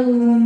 um